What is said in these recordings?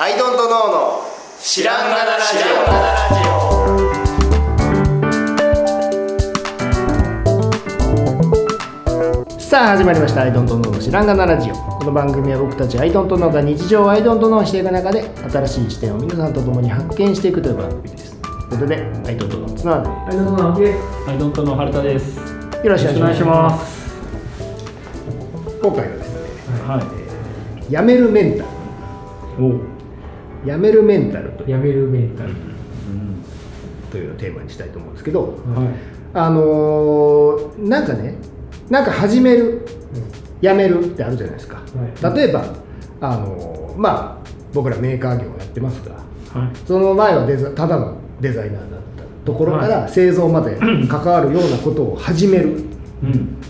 アイドントノーの知らんがなラジオさあ始まりました「アイドントノーの知らんがなラジオ」この番組は僕たちアイドントノーが日常をアイドントノーしていく中で新しい視点を皆さんと共に発見していくという番組ですということでアイドントノー綱田でアイドントノーです。アイドントの春田です。よろしくお願いしますす。今回はですねはい。「やめるメンタルお。」やめるメンタルという。やめるメンタル。というのをテーマにしたいと思うんですけどはい。あのーなんかねなんか始めるやめるってあるじゃないですか、は例えばあのーまあ僕らメーカー業をやってますがはい。その前はデザただのデザイナーだったところから製造まで 関わるようなことを始める。うん。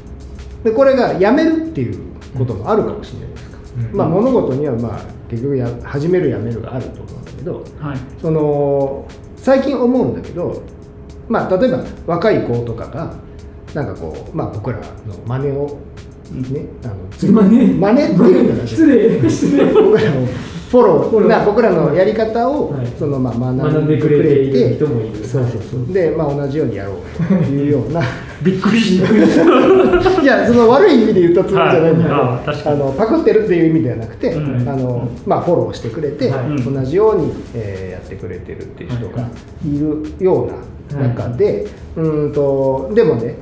でこれがやめるっていうこともあるかもしれないですか、うん。まあ物事にはまあ結局や始めるやめるがあると思うんだけどはい。その最近思うんだけど、まあ、例えば若い子とかがなんかこう、まあ、僕らの真似をね、あのつ真似？真似っていうのが失礼、失礼。僕らのフォローー。な僕らのやり方を、はい。そのまあ学学んでくれれてている人もいる。そうそうそう。で、まあ、同じようにやろうというようなびっくりした。いやその悪い意味で言ったつもりじゃないんだけど、はいあ確かにのパクってるっていう意味ではなくて、うんあのまあ、フォローしてくれて、はい同じように、えーやってくれてるっていう人がいるような中で、うーんとでもね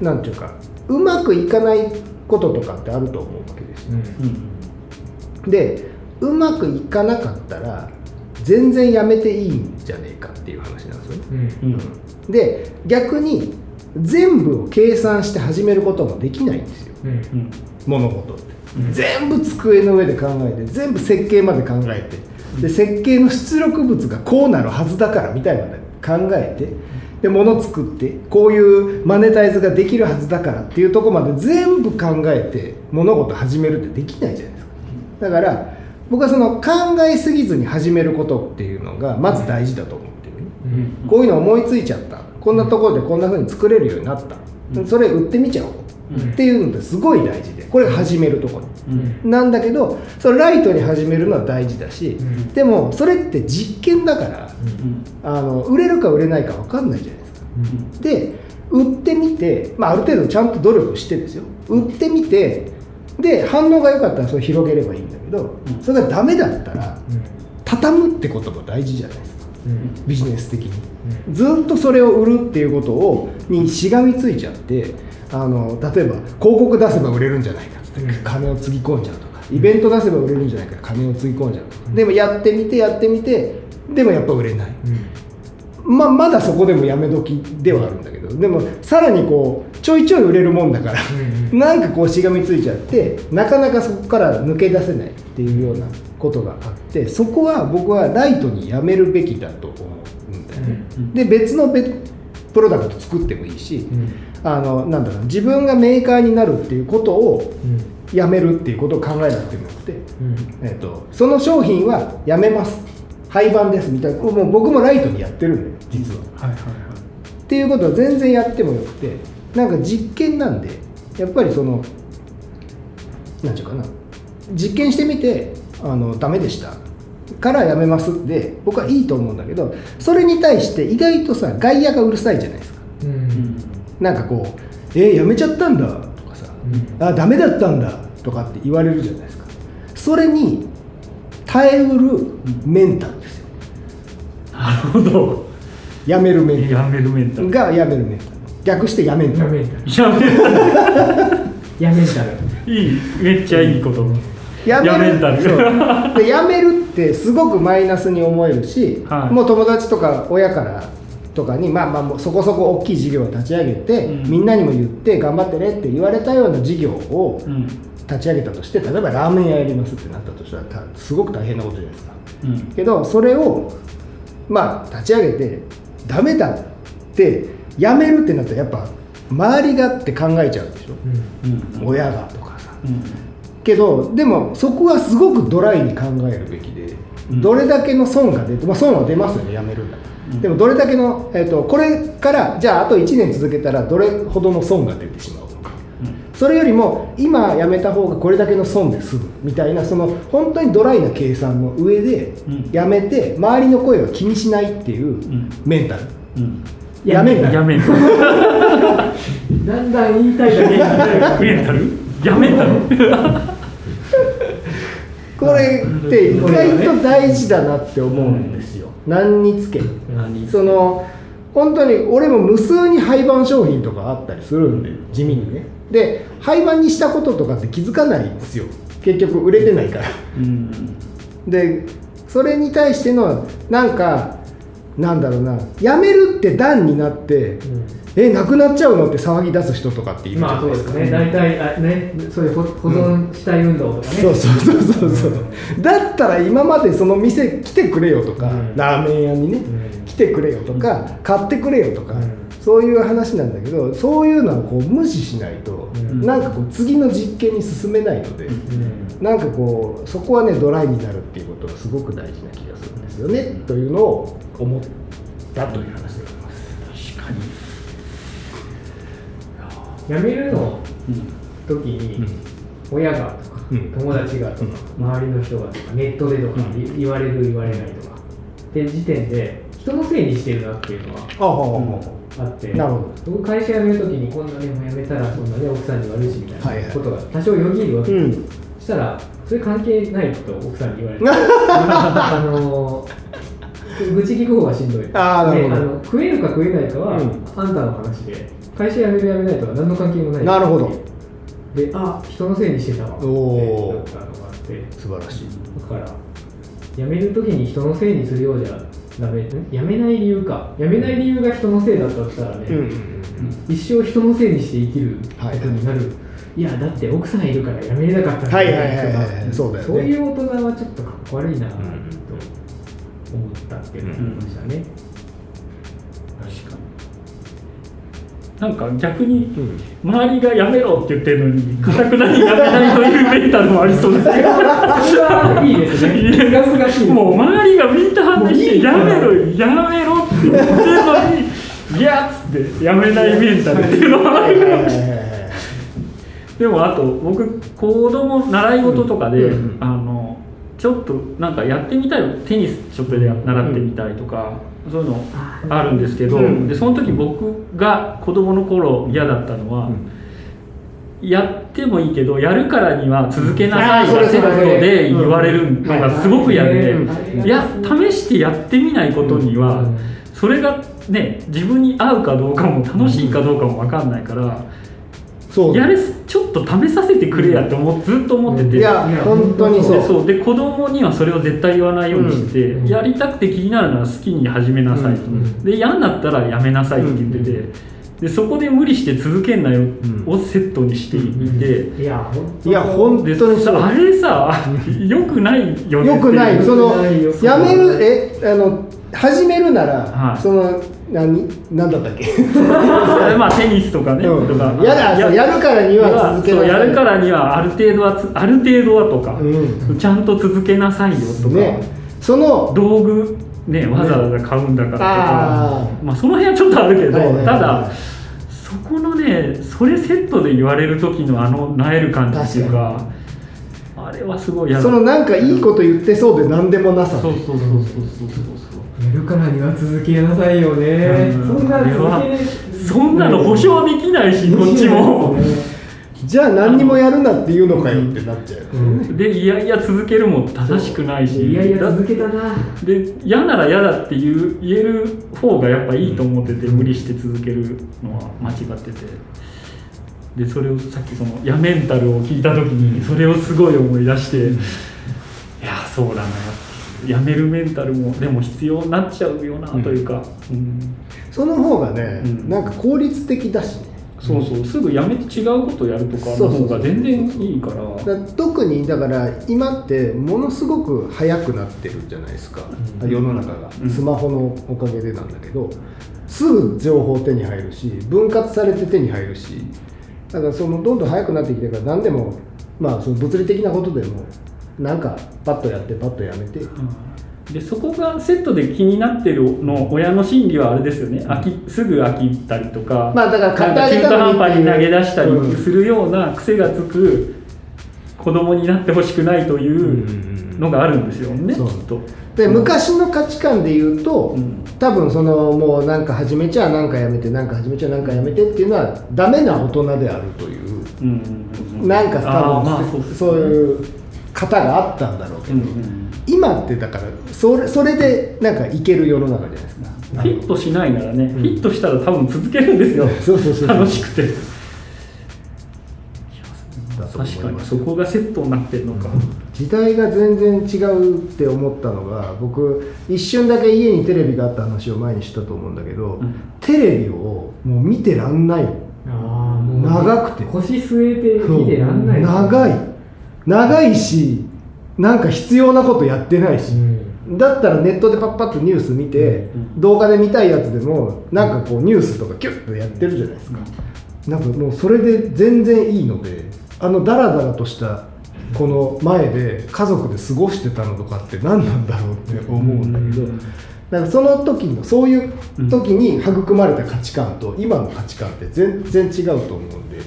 なんていうかうまくいかないこととかってあると思うわけですよ。うん。でうまくいかなかったら全然やめていいんじゃねえかっていう話なんですよね。うん。うん。で逆に全部を計算して始めることもできないんですよ。うん。うん。物事って、うん。全部机の上で考えて全部設計まで考えて。で設計の出力物がこうなるはずだからみたいなので考えて。で物作ってこういうマネタイズができるはずだからっていうところまで全部考えて物事始めるってできないじゃないですか。だから僕はその考えすぎずに始めることっていうのがまず大事だと思ってる。こういうの思いついちゃったこんなところでこんな風に作れるようになった、うん。それ売ってみちゃおう、うん。っていうのってすごい大事で。これが始めるところ、うん。なんだけどそれライトに始めるのは大事だし、うん。でもそれって実験だからうん。あの売れるか売れないか分かんないじゃないですか。で売ってみて、まあ、ある程度ちゃんと努力してですよ。売ってみてで反応が良かったらそれ広げればいいんだけど、うん。それがダメだったら畳むってことも大事じゃないですか。うん。ビジネス的にずっとそれを売るっていうことをにしがみついちゃってあの例えば広告出せば売れるんじゃないかっつって。うん。金をつぎ込んじゃうとかイベント出せば売れるんじゃないか金をつぎ込んじゃうとか。でもやってみてやってみてでもやっぱ売れない。まあ、まだそこでもやめ時ではあるんだけどでもさらにこうちょいちょい売れるもんだから、うん。なんかこうしがみついちゃってなかなかそこから抜け出せないっていうようなことがあってそこは僕はライトにやめるべきだと思うんだよね、うんで別のベプロダクト作ってもいいし、うん。あのなんだろう自分がメーカーになるっていうことをうん。やめるっていうことを考えなくてもよくて、うん。えっとその商品はやめます廃盤ですみたいなもう僕もライトにやってるんだよ実は。はいはいはい。っていうことは全然やってもよくてなんか実験なんでやっぱりその何て言うかな実験してみてあのダメでしたからやめますで僕はいいと思うんだけどそれに対して意外とさ外野がうるさいじゃないですかう。うんん。なんかこう「えー、やめちゃったんだ」とかさ「あダメだったんだ」とかって言われるじゃないですかそれに耐えうるメンタルですよなるほど。やめるメンタやめるメンタル。ルがやめるメンタル逆してやめんタルやめんたやめる。やめんたら。いい。めっちゃいいこと。やめるやめる。そう。でやめるってすごくマイナスに思えるし、はい。もう友達とか親からとかに、まあ、まあもうそこそこ大きい事業を立ち上げて、うん。みんなにも言って頑張ってねって言われたような事業をうん。立ち上げたとして例えばラーメン屋やりますってなったとしたらたすごく大変なことじゃないですか。うん。けどそれをまあ立ち上げてダメだってやめるってなったらやっぱ周りがって考えちゃうでしょ、うん。親がとかさ。うん。けどでもそこはすごくドライに考えるべきで、うん。どれだけの損が出て、まあ、損は出ますよねやめるんだから、うん。でもどれだけの、えっとこれからじゃああと1年続けたらどれほどの損が出てしまうのか。それよりも今やめた方がこれだけの損で済むみたいなその本当にドライな計算の上でうん。やめて周りの声は気にしないっていううん。メンタル、うん。やめんなやめんだ。んだん言いたいだけになる。メンタル？やめんだろこれって意外と大事だなって思うんですよ、何につけ何その本当に俺も無数に廃盤商品とかあったりするんで地味にね。で廃盤にしたこととかって気づかないんですよ。結局売れてないから。うん。でそれに対してのなんかなんだろうな。やめるって段になってえなくなっちゃうのって騒ぎ出す人とかっているじゃまあないですか、そうですね。大体あねそういう保保存したい運動とかね、そうそうそうそうそう。だったら今までその店来てくれよとか、うん。ラーメン屋にね、うん。来てくれよとか、買ってくれよとか、うん。そういう話なんだけどそういうのはこう無視しないと、うん。なんかこう次の実験に進めないので、うん。なんかこうそこはねドライになるっていうことがすごく大事な気がするんですよね、というのを思ったという話でございます。確かにやめるのうん。時に、親がとか、うん。友達がとか、周りの人がとかネットでとか、言われる言われないとか。って時点で人のせいにしてるなっていうのはあって、僕会社辞める時にこんなねもう辞めたらそんなね奥さんに悪いしみたはいなことが多少よぎるわけ、うん。そしたらそれ関係ないと奥さんに言われて あの愚痴聞く方がしんどい。あの食えるか食えないかは、うん。あんたの話で会社辞める辞めないとは何の関係もない。なるほど。であ人のせいにしてたわ。ってなったのがあって。素晴らしい。だから辞める時に人のせいにするようじゃダメ。ん？辞めない理由か。辞めない理由が人のせいだったとしたらね、うん。うん一生人のせいにして生きることになる、いやだって奥さんいるから辞めれなかったんだはいはいはいはいそうだよね。そういう大人はちょっとかっこ悪いなと思ったっていうのがありましたね、確かなんか逆にうん。周りがやめろって言ってるのにかたくなにやめないというメンタルもありそうです。ねそれはいいですね。すがすがしいもう周りがみんな反応して「やめろやめろ」って言ってるのに「いや」っつってやめないメンタルっていうのはあるかもしれないでもあと僕子供習い事とかで、うん。あのちょっとなんかやってみたいテニスちょっとで習ってみたいとか、そういうのあるんですけど、うん。でその時僕が子供の頃嫌だったのは、やってもいいけどやるからには続けなさいうんあーそれセットで言われるのがすごく嫌で、うんいや試してやってみないことには、うん。それがね自分に合うかどうかも楽しいかどうかも分かんないから、そう。やれちょっと試させてくれやって思っずっと思ってて、いや本当にそう。でそう。で子供にはそれを絶対言わないようにして、うん。やりたくて気になるなら好きに始めなさいと、うん。で嫌になったらやめなさいって言ってて、でそこで無理して続けんなよん。をセットにしていて、いや本当いや本で当にそう。あれさ よくないよねよくない。そのやめるえあの始めるなら、はい。その何何だったっけ？まあテニスとかね、うん。とか。やだやるからには続けなさい。やるからにはある程度はつある程度はとか、うちゃんと続けなさいよとか、ね。その道具ねわざわざ買うんだからとか、あまあその辺はちょっとあるけど、はいはいはい。ただそこのねそれセットで言われる時のあのなえる感じっていうかあれはすごい嫌だ。そのなんかいいこと言ってそうで何でもなさそうそうそうそうそうそうやるからには続けなさいよね、うん。そんなそんなの保証できないしこっちも。じゃあ何にもやるなっていうのかよってなっちゃう、うん。でいやいや続けるも正しくないし。いやいやだ続けたな。で嫌なら嫌だっていう言える方がやっぱいいと思ってて無理して続けるのは間違ってて。でそれをさっきその「やメンタル」を聞いた時にそれをすごい思い出して、いやそうだなやめるメンタルもでも必要になっちゃうよなというか、うん。その方がね、うん。なんか効率的だしね。そうそう。すぐやめて違うことやるとかの方が全然いいから。だ特にだから今ってものすごく早くなってるじゃないですか、うん。世の中が、うん。スマホのおかげでなんだけどすぐ情報手に入るし分割されて手に入るし。だからそのどんどん早くなってきてるから何でもまあその物理的なことでもなんかパッとやってパッとやめて。でそこがセットで気になってるの親の心理はあれですよね。飽きすぐ飽きたりとか,、まあだから中途半端に投げ出したりうんするような癖がつく子供になってほしくないというのがあるんですよね、そう。きっと。で昔の価値観で言うと、うん。多分そのもうなんか始めちゃなんかやめてなんか始めちゃなんかやめてっていうのはダメな大人であるという。うんうんうんなんか多分まあそうですね。そういう型があったんだろうけど、うんうん今ってだからそれそれでなんかいける世の中じゃないですか。フィットしないならね、ん。フィットしたら多分続けるんですよ。そうそうそう楽しくて。確かにそこがセットになってるのか、時代が全然違うって思ったのが僕一瞬だけ家にテレビがあった話を前にしたと思うんだけど、うん。テレビをもう見てらんないの。ああもう長くて。腰据えて見てらんない。長い長いしなんか必要なことやってないし、うん。だったらネットでパッパッとニュース見て、うん。動画で見たいやつでもなんかこうニュースとかキュッとやってるじゃないですか、なんかもうそれで全然いいのであのダラダラとしたこの前で家族で過ごしてたのとかって何なんだろうって思うんだけど、うん。なんかその時のそういう時に育まれた価値観と今の価値観って全然違うと思うんで、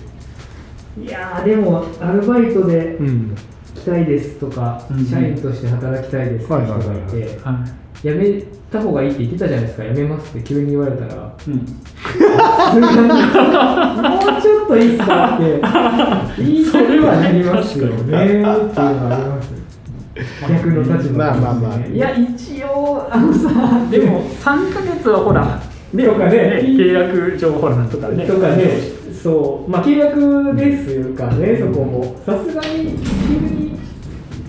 いやーでもアルバイトでうん、来たいですとか、うん。社員として働きたいですって人がいて、辞めた方がいいって言ってたじゃないですか辞めますって急に言われたら。いうん、もうちょっといいっすかって言いたくはなりますよね。っていうのはあります逆の立場まあまあまあ。いや一応あのさでも3ヶ月はほらねとかね。契約上ほらとかね。とかねそう。まあ契約ですかねそこも。さすがに急に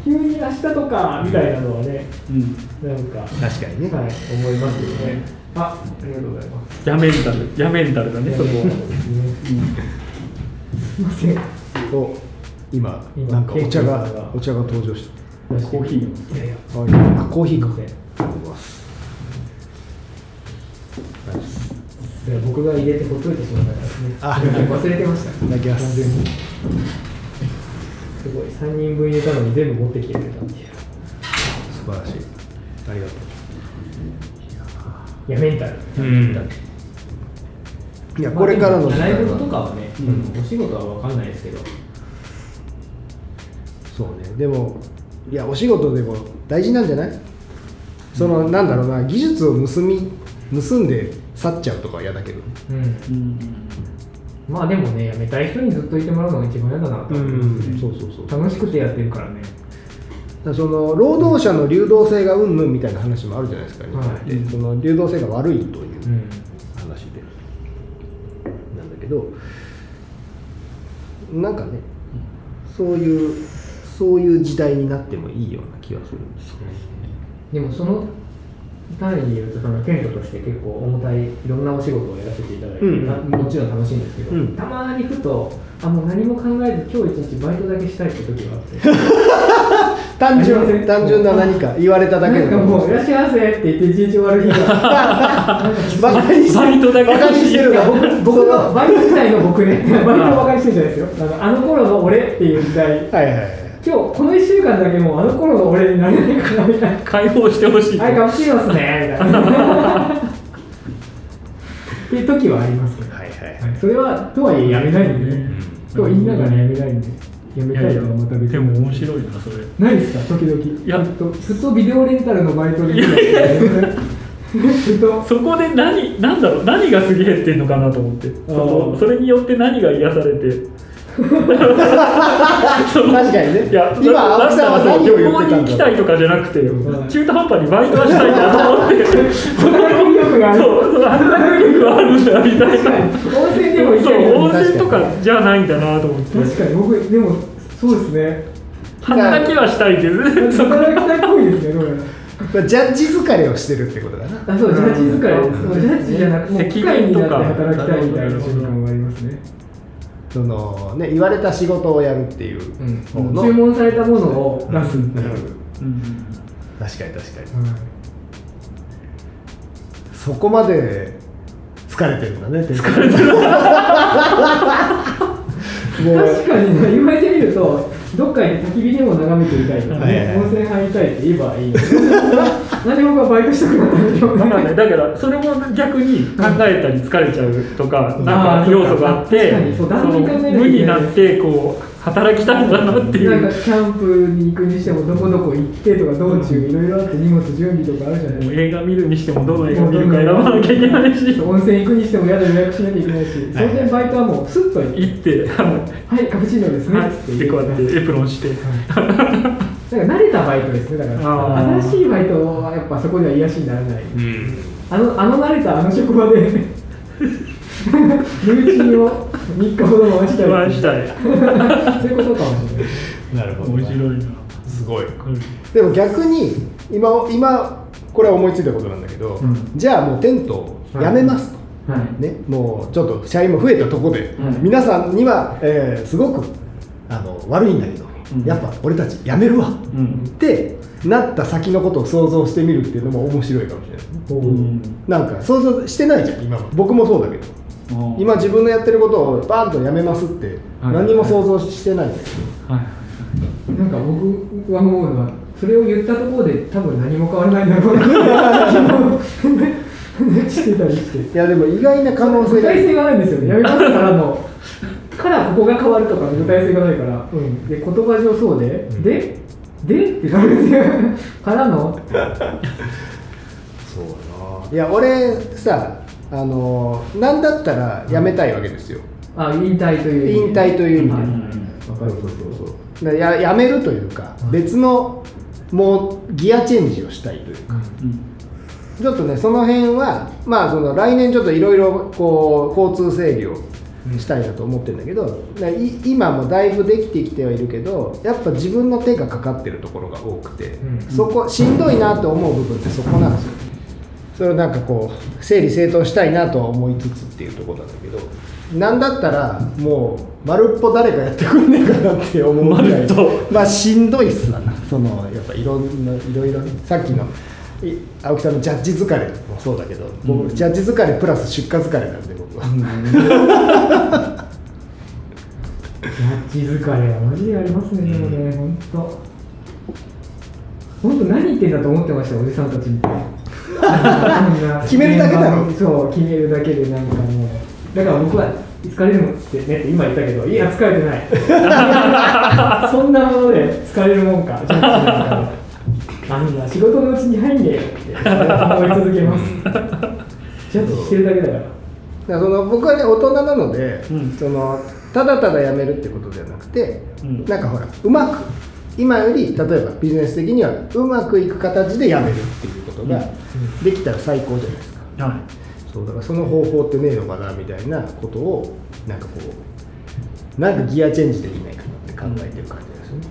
急に明日とかみたいなのはねうん。なんか確かにね、はい思いますよね。あありがとうございます。やメンタルやメンタルだねそこすねすいません。お今今なんかお茶がお茶が登場した。コーヒーいやいや。ああコーヒーか。ありがとうございますいや僕が入れてほっといてしまったからですね。あ。忘れてました。きます。すごい。3人分入れたのに全部持ってきてくれた。っていう素晴らしい。ありがといやメンタル、うん。ういやこれからの時習い代事とかはね、うん。お仕事は分かんないですけど。そうね。でもいやお仕事でも大事なんじゃない？その、なんだろうな。技術を盗み盗んで去っちゃうとかは嫌だけどうん。うん。まあでもねやめたい人にずっといてもらうのが一番嫌だなと思いますね、そうそうそう。楽しくてやってるからね。その労働者の流動性がうんぬんみたいな話もあるじゃないですか、はい。その流動性が悪いといううん。話で、なんだけどなんかねそういうそういう時代になってもいいような気がするんですね。でもその単位で言うとそのテントとして結構重たいいろんなお仕事をやらせていただいて、うんなもちろん楽しいんですけど、うん。たまにふとあもう何も考えず今日一日バイトだけしたいって時があって。単純単純な何か言われただけなんかもう「いらっしゃいませ」って言って一日終わる日が。バカにしてバイトだけバカにしてるな僕僕のバイト時代の僕ね バイトをバカにしてるじゃないですよ。あのあの頃の俺っていう時代。はいはいはい今日この1週間だけもうあの頃の俺になれないかなみたいな。解放してほしい。はい、かもしれますね、みたいな。っていう時はありますけど、はいはい。はいそれはとはいえやめないんでね、と言いながらやめないんで、やめたいとはまた別でも面白いなそれ。ないですか、時々。いや。ずっとずっとビデオレンタルのバイトで見てた。ずっと。そこで何なんだろう何がすげえってんのかなと思って。それによって何が癒されて確かにね。いや今な青木さんは何を言旅行に行きたってたんだ？ろういとかじゃなくて、うん中途半端にバイトはしたいなと思ってその働き力があるそう。その働き力があるんだみたいな温泉でも行けるそう温泉とかじゃないんだなと思って。確かに。僕、でもそうですね、働きはしたいけどそこ働きたいっぽいですね、どうやら。まあジャッジ疲れをしてるってことだな。あそうジャッジ疲れ。ジャッジじゃなくてもう責機械になって任とか。働きたいみたいな瞬間はありますねそのね言われた仕事をやるっていう方の、注文されたものを出すっていう、うん。確かに確かに。はいそこまで疲れてるんだね 疲れてる。確かにね言われてみるとどっかに焚き火でも眺めていたいとかはいはいね、温泉入りたいって言えばいい のなんで僕はバイトしたくなっただからね、だからそれも逆に考えたり疲れちゃうとか、うんなんか要素があって無になってこう働きたいんだなっていなんかうキャンプに行くにしてもどこどこ行ってとか道中いろいろあって荷物準備とかあるじゃないですか。映画見るにしてもどの映画見るか選ばなきゃいけないし。温泉行くにしても宿予約しなきゃいけないし、それでバイトはもうスッと行ってはい、カプチーノですね。はい。っでこうやってエプロンして。だから慣れたバイトですねだから。新しいバイトはやっぱそこでは癒しにならない。うん。あのあの慣れたあの職場で。ルーチンを3日ほど回したい。回したい。そういうことかもしれないなるほど。面白いな。すごい。でも逆に今今これは思いついたことなんだけど、うん。じゃあもうテントをやめますと、はい。ね、もうちょっと社員も増えたところで、はい。皆さんには、えーすごくあの悪いんだけど、うん。やっぱ俺たち辞めるわ、うん。ってなった先のことを想像してみるっていうのも面白いかもしれない。うん。なんか想像してないじゃん今僕もそうだけど今自分のやってることをバーンとやめますってはい。何も想像してないんだけど、はい。なんか僕は思うのはそれを言ったところで多分何も変わらないんだろうなしてたりして。いやでも意外な可能性が。具体性がないんですよね。やめますからのからここが変わるとか具体性がないから、うん、で言葉上そうで、ん。ででってなるんですよ。からの。そうだな。いや俺さあのなんだったら辞めたいわけですよ、あ引退という引退という意味で、はい。そうそうそうや辞めるというか、別のもうギアチェンジをしたいというか、ちょっとねその辺はまあその来年ちょっといろいろこう交通整理をしたいなと思ってるんだけど、今もだいぶできてきてはいるけどやっぱ自分の手がかかってるところが多くて、うん。そこしんどいなと思う部分ってそこなんですよそれをなんかこう整理整頓したいなとは思いつつっていうところなんだけどなんだったらもう丸っぽ誰かやってくんねえかなって思うぐらい まあしんどいっすわな。そのやっぱいろんないろいろねさっきのい青木さんのジャッジ疲れもそうだけど、僕ジャッジ疲れプラス出荷疲れなんで僕は、ジャッジ疲れはマジでありますね、でもね、本当。本当何言ってんだと思ってました、おじさんたちみたいな。決めるだけだろ そう、決めるだけでなんかもう。だから僕は疲れるのってねって今言ったけど、いや、疲れてない。そんなもので疲れるもんか、ジャッジなんか。あんな仕事のうちに入んねえよって思い続けます。ジャッジしてるだけだから。その僕はね大人なので、うんそのただただ辞めるってことではなくて、うんなんかほらうまく今より例えばビジネス的にはうまくいく形で辞めるっていうことができたら最高じゃないですか、はい。そうだからその方法ってねえのかなみたいなことをなんかこうなんかギアチェンジできないかなって考えてる感じですよね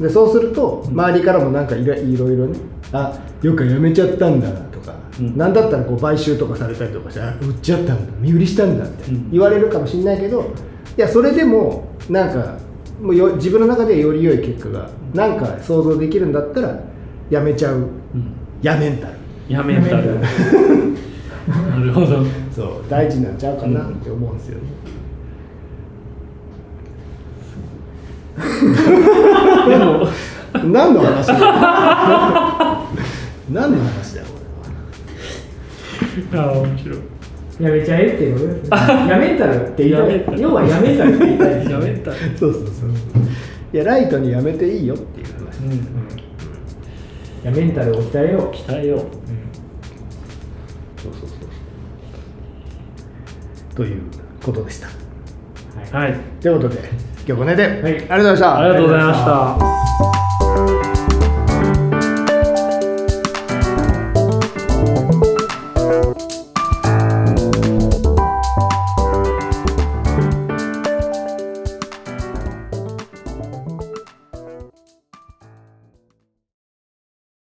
でそうすると周りからもなんかいろいろねあよく辞めちゃったんだとか、うん。なんだったらこう買収とかされたりとかしてあ売っちゃったんだ身売りしたんだってうん。言われるかもしれないけどいやそれでもなんかもうよ自分の中でより良い結果がなんか想像できるんだったら辞めちゃう。うん。やメンタルやめたら。なるほど。そう大事なんちゃうかなって思うんですよね、でも。何の話だ何の話だよこあー面白いやめちゃえっていう。やめたらって言いたやめたい。要はやめたらって言いたい。やめたられそうそうそういやライトにやめていいよっていう話、うん。いやメンタルを鍛えよ。う。鍛えよ。うそうそということでした。はい。はい。ということで今日この辺で、はい。ありがとうございました。ありがとうございました